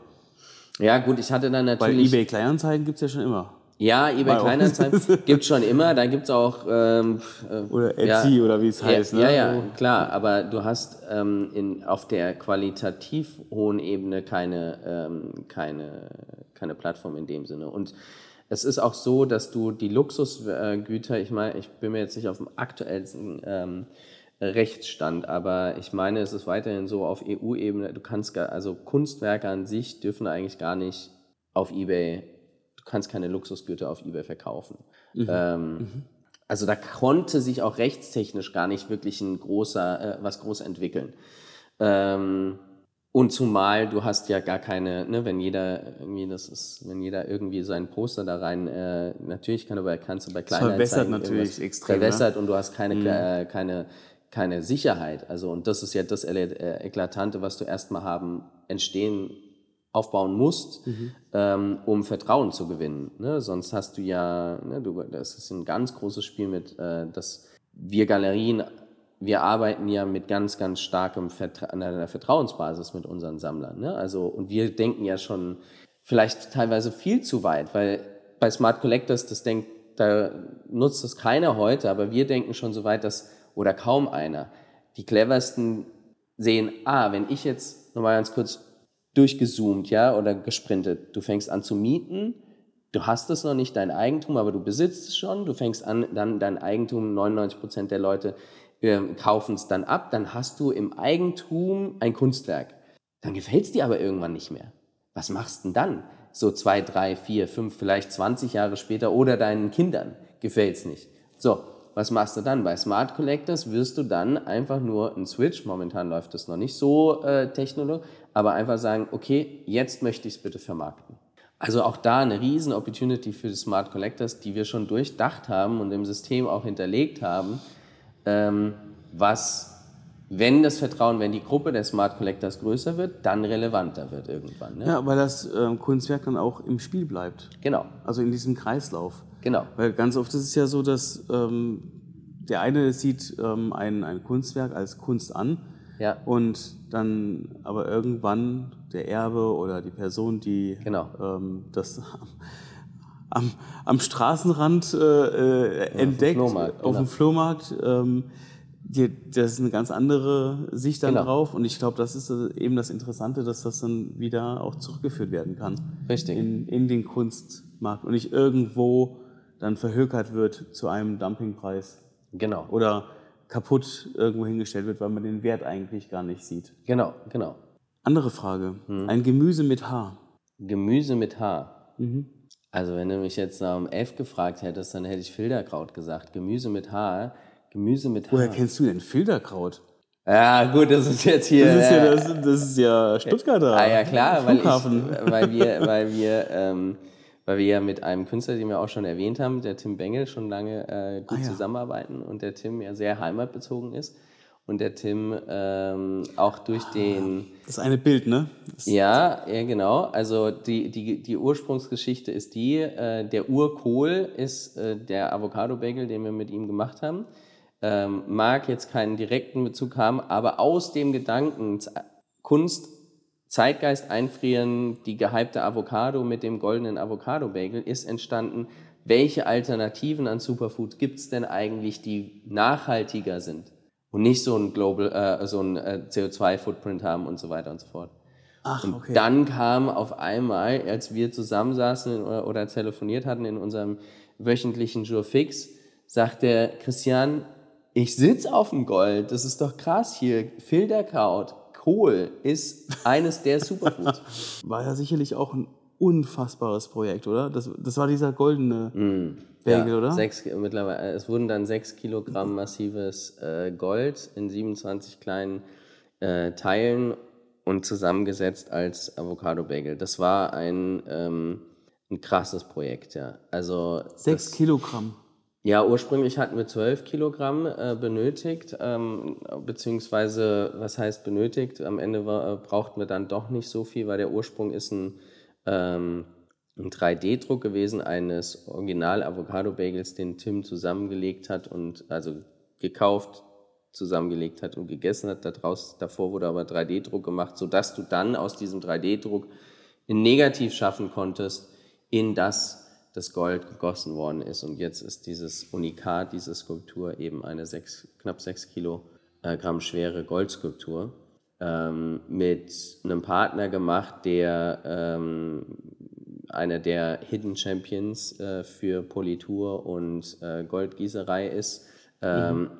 Ja, gut, ich hatte dann natürlich. Bei eBay Kleinanzeigen gibt es ja schon immer. Ja, eBay Kleinanzeigen <laughs> gibt es schon immer. Da gibt es auch. Ähm, äh, oder Etsy ja, oder wie es heißt. Ja, ne? ja, ja, klar. Aber du hast ähm, in, auf der qualitativ hohen Ebene keine, ähm, keine, keine Plattform in dem Sinne. Und es ist auch so, dass du die Luxusgüter, ich meine, ich bin mir jetzt nicht auf dem aktuellsten ähm, Rechtsstand, aber ich meine, es ist weiterhin so auf EU-Ebene, du kannst gar, also Kunstwerke an sich dürfen eigentlich gar nicht auf eBay kannst keine Luxusgüter auf eBay verkaufen. Mhm. Ähm, mhm. Also da konnte sich auch rechtstechnisch gar nicht wirklich ein großer, äh, was groß entwickeln. Ähm, und zumal du hast ja gar keine, ne, wenn jeder irgendwie, das ist, wenn jeder irgendwie sein Poster da rein, äh, natürlich kann bei, kannst du bei kleinen Verwässert natürlich extrem. Verwässert ne? und du hast keine, mhm. äh, keine, keine Sicherheit. Also, und das ist ja das äh, Eklatante, was du erstmal haben entstehen aufbauen musst, mhm. ähm, um Vertrauen zu gewinnen. Ne? Sonst hast du ja, ne, du, das ist ein ganz großes Spiel mit, äh, dass wir Galerien, wir arbeiten ja mit ganz, ganz starkem Vertra an einer Vertrauensbasis mit unseren Sammlern. Ne? Also, und wir denken ja schon vielleicht teilweise viel zu weit, weil bei Smart Collectors, das denkt, da nutzt das keiner heute, aber wir denken schon so weit, dass, oder kaum einer, die cleversten sehen, ah, wenn ich jetzt nochmal ganz kurz durchgezoomt, ja, oder gesprintet. Du fängst an zu mieten, du hast es noch nicht, dein Eigentum, aber du besitzt es schon, du fängst an, dann dein Eigentum, 99 Prozent der Leute äh, kaufen es dann ab, dann hast du im Eigentum ein Kunstwerk. Dann gefällt es dir aber irgendwann nicht mehr. Was machst du denn dann? So zwei, drei, vier, fünf, vielleicht 20 Jahre später oder deinen Kindern gefällt es nicht. So, was machst du dann? Bei Smart Collectors wirst du dann einfach nur einen Switch, momentan läuft das noch nicht so äh, technologisch, aber einfach sagen, okay, jetzt möchte ich es bitte vermarkten. Also auch da eine riesen Opportunity für die Smart Collectors, die wir schon durchdacht haben und im System auch hinterlegt haben, ähm, was, wenn das Vertrauen, wenn die Gruppe der Smart Collectors größer wird, dann relevanter wird irgendwann. Ne? Ja, weil das ähm, Kunstwerk dann auch im Spiel bleibt. Genau. Also in diesem Kreislauf. Genau. Weil ganz oft ist es ja so, dass ähm, der eine sieht ähm, ein, ein Kunstwerk als Kunst an ja. Und dann aber irgendwann der Erbe oder die Person, die genau. ähm, das am, am Straßenrand äh, äh entdeckt, auf dem Flohmarkt, auf dem Flohmarkt ähm, die, das ist eine ganz andere Sicht dann Genau. drauf. Und ich glaube, das ist äh, eben das Interessante, dass das dann wieder auch zurückgeführt werden kann. Richtig. In, in den Kunstmarkt und nicht irgendwo dann verhökert wird zu einem Dumpingpreis Genau. oder kaputt irgendwo hingestellt wird, weil man den Wert eigentlich gar nicht sieht. Genau, genau. Andere Frage. Ein Gemüse mit Haar. Gemüse mit Haar. Mhm. Also wenn du mich jetzt nach dem F gefragt hättest, dann hätte ich Filterkraut gesagt. Gemüse mit Haar. Gemüse mit Haar. Woher kennst du denn Filterkraut? Ja, gut, das ist jetzt hier. Das ist ja, äh, das, das ist ja Stuttgarter. Ah ja klar, weil, ich, Flughafen. weil wir, weil wir, <laughs> ähm, weil wir ja mit einem Künstler, den wir auch schon erwähnt haben, der Tim Bengel, schon lange äh, gut Ah, ja. zusammenarbeiten und der Tim ja sehr heimatbezogen ist und der Tim ähm, auch durch den Das eine Bild, ne? Das, ja, ja, genau. Also die, die, die Ursprungsgeschichte ist die, äh, der Urkohl ist äh, der Avocado-Bagel, den wir mit ihm gemacht haben. Ähm, mag jetzt keinen direkten Bezug haben, aber aus dem Gedanken Kunst, Zeitgeist einfrieren, die gehypte Avocado mit dem goldenen Avocado-Bagel ist entstanden. Welche Alternativen an Superfood gibt es denn eigentlich, die nachhaltiger sind und nicht so ein Global, äh, so ein äh, CO2-Footprint haben und so weiter und so fort? Ach, Und okay. dann kam auf einmal, als wir zusammensaßen oder, oder telefoniert hatten in unserem wöchentlichen Jour fix, sagt der Christian, ich sitz auf dem Gold, das ist doch krass hier, Filterkraut, Kohl ist eines der Superfoods. <laughs> War ja sicherlich auch ein unfassbares Projekt, oder? Das, das war dieser goldene Bagel, Ja, oder? Sechs, mittlerweile, äh, es wurden dann sechs Kilogramm massives äh, Gold in 27 kleinen äh, Teilen und zusammengesetzt als Avocado-Bagel. Das war ein, ähm, ein krasses Projekt, ja. Also Sechs das, Kilogramm. Ja, ursprünglich hatten wir 12 Kilogramm äh, benötigt, ähm, beziehungsweise, was heißt benötigt? Am Ende war, äh, brauchten wir dann doch nicht so viel, weil der Ursprung ist ein, ähm, ein 3D-Druck gewesen eines Original-Avocado-Bagels, den Tim zusammengelegt hat und also gekauft, zusammengelegt hat und gegessen hat. Daraus, davor wurde aber 3D-Druck gemacht, sodass du dann aus diesem 3D-Druck in Negativ schaffen konntest, in das das Gold gegossen worden ist. Und jetzt ist dieses Unikat, diese Skulptur eben eine sechs, knapp 6 Kilogramm schwere Goldskulptur ähm, mit einem Partner gemacht, der ähm, einer der Hidden Champions äh, für Politur und äh, Goldgießerei ist. Ähm,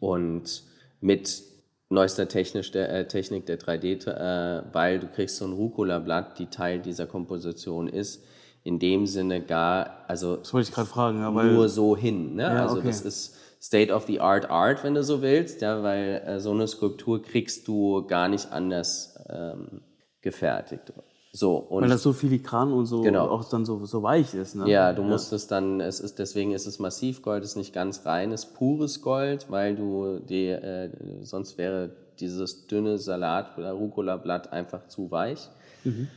und mit neuester Technisch der, äh, Technik der 3D, äh, weil du kriegst so ein Rucola-Blatt, die Teil dieser Komposition ist, in dem Sinne gar, also Das wollte ich gerade fragen, ja, weil nur so hin. Ne? Ja, also okay. das ist State of the Art Art, wenn du so willst, ja, weil äh, so eine Skulptur kriegst du gar nicht anders ähm, gefertigt. So und weil das so filigran und so Genau. auch dann so, so weich ist. Ne? ja, du musst es dann, es ist, deswegen ist es Massivgold, ist nicht ganz reines, pures Gold, weil du die, äh, sonst wäre dieses dünne Salat oder Rucola-Blatt einfach zu weich. Mhm.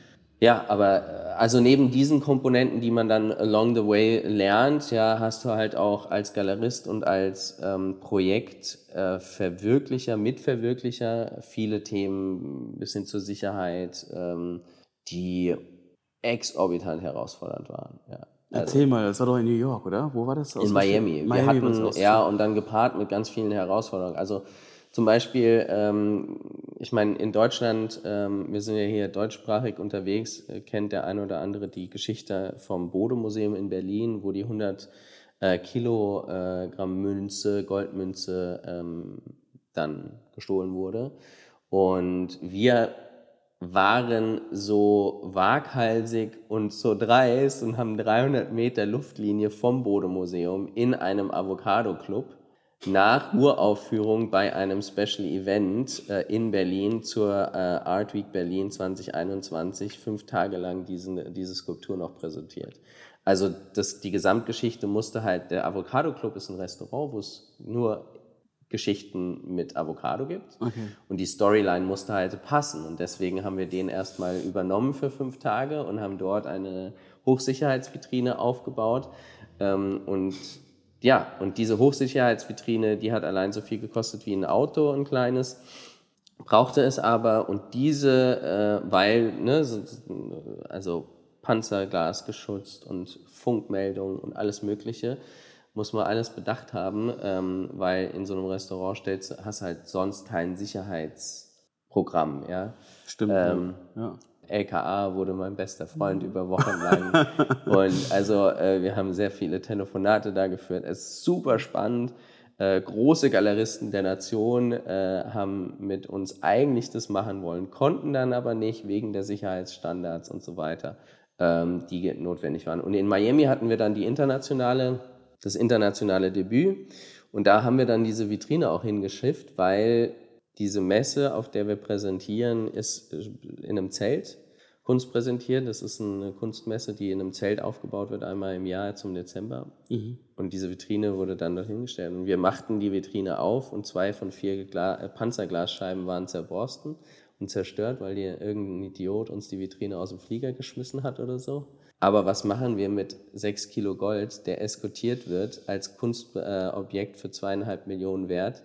Ja, aber äh, also neben diesen Komponenten, die man dann along the way lernt, ja, hast du halt auch als Galerist und als ähm, Projektverwirklicher, äh, Mitverwirklicher viele Themen bis hin zur Sicherheit, ähm, die exorbitant herausfordernd waren. Ja. Erzähl mal, das war doch in New York, oder? Wo war das? In Miami. Miami. Wir hatten, ja, und dann gepaart mit ganz vielen Herausforderungen. Also zum Beispiel, ähm, ich meine, in Deutschland, ähm, wir sind ja hier deutschsprachig unterwegs, äh, kennt der eine oder andere die Geschichte vom Bode-Museum in Berlin, wo die 100 äh, Kilogramm äh, Münze, Goldmünze ähm, dann gestohlen wurde. Und wir waren so waghalsig und so dreist und haben 300 Meter Luftlinie vom Bode-Museum in einem Avocado-Club nach Uraufführung bei einem Special Event äh, in Berlin zur äh, Art Week Berlin 2021 fünf Tage lang diesen, diese Skulptur noch präsentiert. Also das, die Gesamtgeschichte musste halt, der Avocado Club ist ein Restaurant, wo es nur Geschichten mit Avocado gibt. Okay. Und die Storyline musste halt passen. Und deswegen haben wir den erstmal übernommen für fünf Tage und haben dort eine Hochsicherheitsvitrine aufgebaut. Ähm, und ja, und diese Hochsicherheitsvitrine, die hat allein so viel gekostet wie ein Auto, ein kleines. Brauchte es aber und diese, äh, weil, ne, also Panzerglas geschützt und Funkmeldung und alles Mögliche, muss man alles bedacht haben, ähm, weil in so einem Restaurant stellst, hast halt sonst kein Sicherheitsprogramm, ja. Stimmt. Ähm, ja. LKA wurde mein bester Freund über Wochen lang. <laughs> und also äh, wir haben sehr viele Telefonate da geführt. Es ist super spannend. Äh, große Galeristen der Nation äh, haben mit uns eigentlich das machen wollen, konnten dann aber nicht wegen der Sicherheitsstandards und so weiter, ähm, die notwendig waren. Und in Miami hatten wir dann die internationale, das internationale Debüt. Und da haben wir dann diese Vitrine auch hingeschifft, weil diese Messe, auf der wir präsentieren, ist in einem Zelt Kunst präsentiert. Das ist eine Kunstmesse, die in einem Zelt aufgebaut wird, einmal im Jahr zum Dezember. Mhm. Und diese Vitrine wurde dann dort hingestellt. Und wir machten die Vitrine auf und zwei von vier Gla äh, Panzerglasscheiben waren zerborsten und zerstört, weil hier irgendein Idiot uns die Vitrine aus dem Flieger geschmissen hat oder so. Aber was machen wir mit sechs Kilo Gold, der eskortiert wird als Kunstobjekt äh, für zweieinhalb Millionen wert?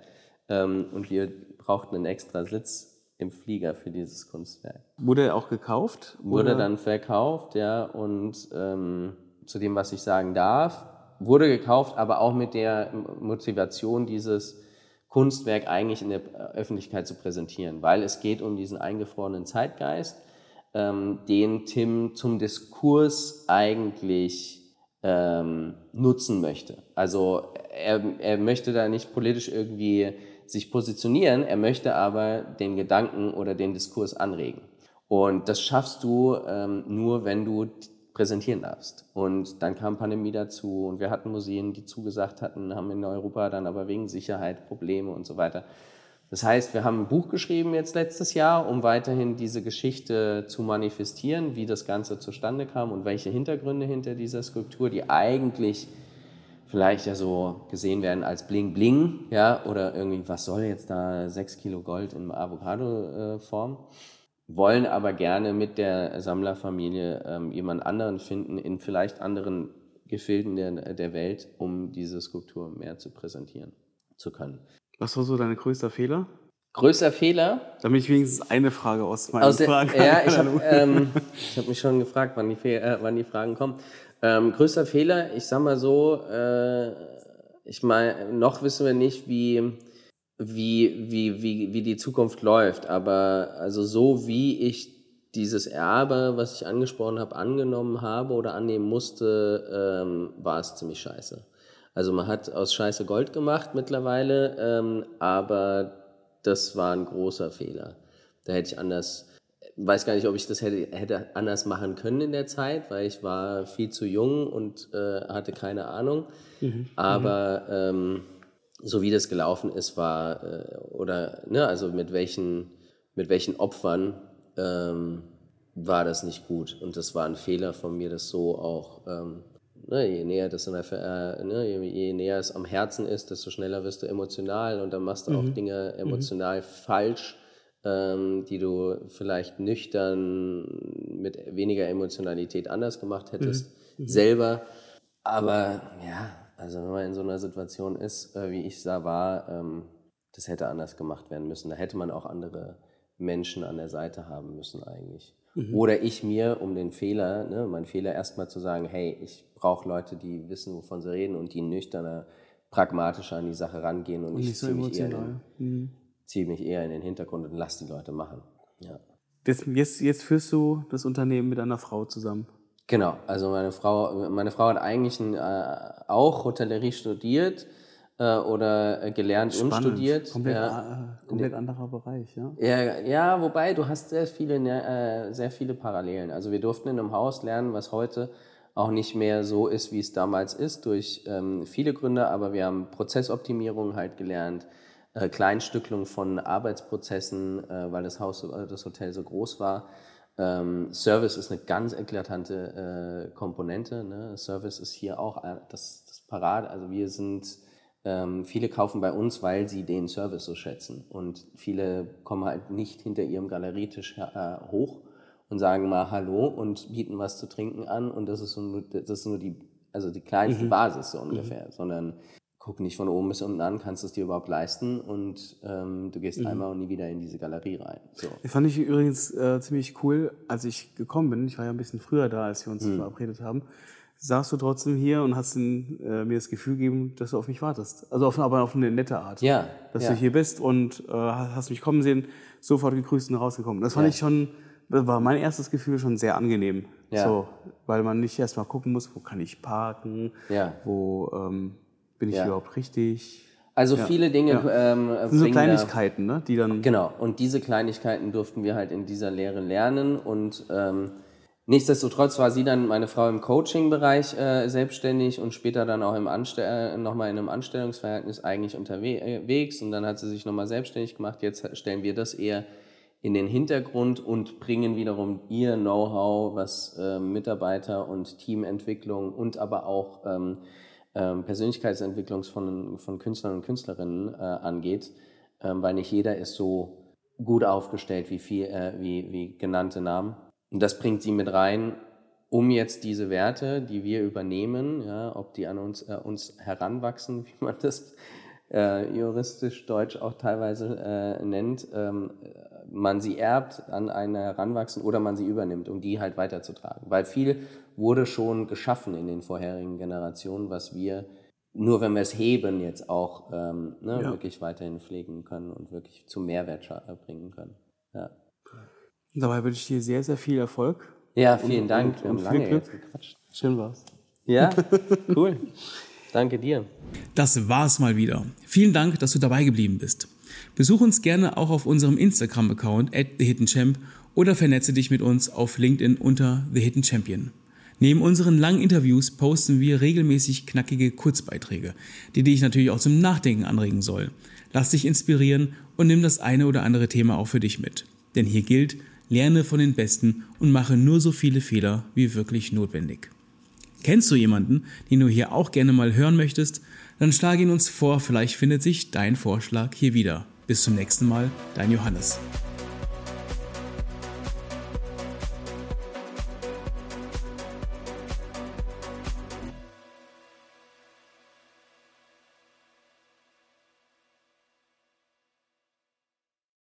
Ähm, und wir brauchten einen extra Sitz im Flieger für dieses Kunstwerk. Wurde er auch gekauft? Wurde oder? dann verkauft, ja. Und ähm, zu dem, was ich sagen darf, wurde gekauft, aber auch mit der Motivation, dieses Kunstwerk eigentlich in der Öffentlichkeit zu präsentieren, weil es geht um diesen eingefrorenen Zeitgeist, ähm, den Tim zum Diskurs eigentlich ähm, nutzen möchte. Also er, er möchte da nicht politisch irgendwie sich positionieren, er möchte aber den Gedanken oder den Diskurs anregen. Und das schaffst du ähm, nur, wenn du präsentieren darfst. Und dann kam Pandemie dazu und wir hatten Museen, die zugesagt hatten, haben in Europa dann aber wegen Sicherheit Probleme und so weiter. Das heißt, wir haben ein Buch geschrieben jetzt letztes Jahr, um weiterhin diese Geschichte zu manifestieren, wie das Ganze zustande kam und welche Hintergründe hinter dieser Skulptur, die eigentlich vielleicht ja so gesehen werden als Bling Bling, ja, oder irgendwie, was soll jetzt da sechs Kilo Gold in Avocado-Form? Äh, wollen aber gerne mit der Sammlerfamilie ähm, jemand anderen finden, in vielleicht anderen Gefilden der, der Welt, um diese Skulptur mehr zu präsentieren zu können. Was war so dein größter Fehler? Größter Fehler? Damit ich wenigstens eine Frage aus meinen aus der, Fragen Ja, ich <laughs> habe ähm, hab mich schon gefragt, wann die, äh, wann die Fragen kommen. Ähm, größter Fehler, ich sag mal so, äh, ich meine, noch wissen wir nicht, wie, wie, wie, wie, wie die Zukunft läuft, aber also so wie ich dieses Erbe, was ich angesprochen habe, angenommen habe oder annehmen musste, ähm, war es ziemlich scheiße. Also man hat aus Scheiße Gold gemacht mittlerweile, ähm, aber das war ein großer Fehler. Da hätte ich anders weiß gar nicht, ob ich das hätte, hätte anders machen können in der Zeit, weil ich war viel zu jung und äh, hatte keine Ahnung. Mhm. Aber ähm, so wie das gelaufen ist, war, äh, oder, ne, also mit welchen, mit welchen Opfern ähm, war das nicht gut. Und das war ein Fehler von mir, das so auch, ähm, ne, je näher das in der, äh, ne, je, je, näher es am Herzen ist, desto schneller wirst du emotional und dann machst du mhm. auch Dinge emotional mhm. falsch die du vielleicht nüchtern mit weniger Emotionalität anders gemacht hättest, mhm. Mhm. selber. Aber ja, also wenn man in so einer Situation ist, äh, wie ich da war, ähm, das hätte anders gemacht werden müssen. Da hätte man auch andere Menschen an der Seite haben müssen eigentlich. Mhm. Oder ich mir, um den Fehler, ne, meinen Fehler erstmal zu sagen, hey, ich brauche Leute, die wissen, wovon sie reden und die nüchterner, pragmatischer an die Sache rangehen und, und ich ziehe mich, mhm. Zieh mich, eher in den Hintergrund und lass die Leute machen. Ja. Jetzt, jetzt führst du das Unternehmen mit einer Frau zusammen. Genau, also meine Frau, meine Frau hat eigentlich ein, äh, auch Hotellerie studiert, äh, oder äh, gelernt Spannend. und studiert. Komplett, ja. äh, komplett anderer Bereich, ja? ja? Ja, wobei du hast sehr viele, ne, äh, sehr viele Parallelen. Also wir durften in einem Haus lernen, was heute auch nicht mehr so ist, wie es damals ist, durch ähm, viele Gründe, aber wir haben Prozessoptimierung halt gelernt, äh, Kleinstückelung von Arbeitsprozessen, äh, weil das Haus, äh, das Hotel so groß war. Ähm, Service ist eine ganz eklatante äh, Komponente. Ne? Service ist hier auch äh, das, das Parade. Also wir sind ähm, viele kaufen bei uns, weil sie den Service so schätzen. Und viele kommen halt nicht hinter ihrem Galerietisch hoch und sagen mal Hallo und bieten was zu trinken an. Und das ist, so, das ist nur die, also die kleinste mhm. Basis so ungefähr, mhm. sondern guck nicht von oben bis unten an, kannst du es dir überhaupt leisten und ähm, du gehst mhm. einmal und nie wieder in diese Galerie rein. So. Das fand ich übrigens äh, ziemlich cool, als ich gekommen bin. Ich war ja ein bisschen früher da, als wir uns mhm. verabredet haben saßt du trotzdem hier und hast in, äh, mir das Gefühl gegeben, dass du auf mich wartest. Also auf, aber auf eine nette Art. Ja. Dass ja. du hier bist und äh, hast mich kommen sehen, sofort gegrüßt und rausgekommen. Das fand ja. ich schon, das war mein erstes Gefühl schon sehr angenehm. Ja. So, weil man nicht erst mal gucken muss, wo kann ich parken, ja. wo ähm, bin ich überhaupt richtig. Also viele Dinge. Ja. Ähm, das sind so Kleinigkeiten, ne? Die dann. Genau. Und diese Kleinigkeiten durften wir halt in dieser Lehre lernen und ähm, Nichtsdestotrotz war sie dann, meine Frau, im Coaching-Bereich äh, selbstständig und später dann auch im Anstell äh, nochmal in einem Anstellungsverhältnis eigentlich unterwegs und dann hat sie sich nochmal selbstständig gemacht. Jetzt stellen wir das eher in den Hintergrund und bringen wiederum ihr Know-how, was äh, Mitarbeiter und Teamentwicklung und aber auch ähm, ähm, Persönlichkeitsentwicklung von, von Künstlern und Künstlerinnen äh, angeht, ähm, weil nicht jeder ist so gut aufgestellt wie, viel, äh, wie, wie genannte Namen. Und das bringt sie mit rein, um jetzt diese Werte, die wir übernehmen, ja, ob die an uns, äh, uns heranwachsen, <laughs> wie man das äh, juristisch deutsch auch teilweise äh, nennt, ähm, man sie erbt, an eine heranwachsen oder man sie übernimmt, um die halt weiterzutragen. Weil viel wurde schon geschaffen in den vorherigen Generationen, was wir nur wenn wir es heben, jetzt auch ähm, ne, ja. wirklich weiterhin pflegen können und wirklich zu Mehrwert bringen können. Ja. Dabei wünsche ich dir sehr, sehr viel Erfolg. Ja, vielen und, Dank. Und, und lange Glück. gequatscht. Schön war's. Ja, <laughs> cool. Danke dir. Das war's mal wieder. Vielen Dank, dass du dabei geblieben bist. Besuch uns gerne auch auf unserem Instagram-Account at TheHiddenChamp oder vernetze dich mit uns auf LinkedIn unter The Hidden Champion. Neben unseren langen Interviews posten wir regelmäßig knackige Kurzbeiträge, die dich natürlich auch zum Nachdenken anregen sollen. Lass dich inspirieren und nimm das eine oder andere Thema auch für dich mit. Denn hier gilt, lerne von den Besten und mache nur so viele Fehler wie wirklich notwendig. Kennst du jemanden, den du hier auch gerne mal hören möchtest? Dann schlage ihn uns vor, vielleicht findet sich dein Vorschlag hier wieder. Bis zum nächsten Mal, dein Johannes.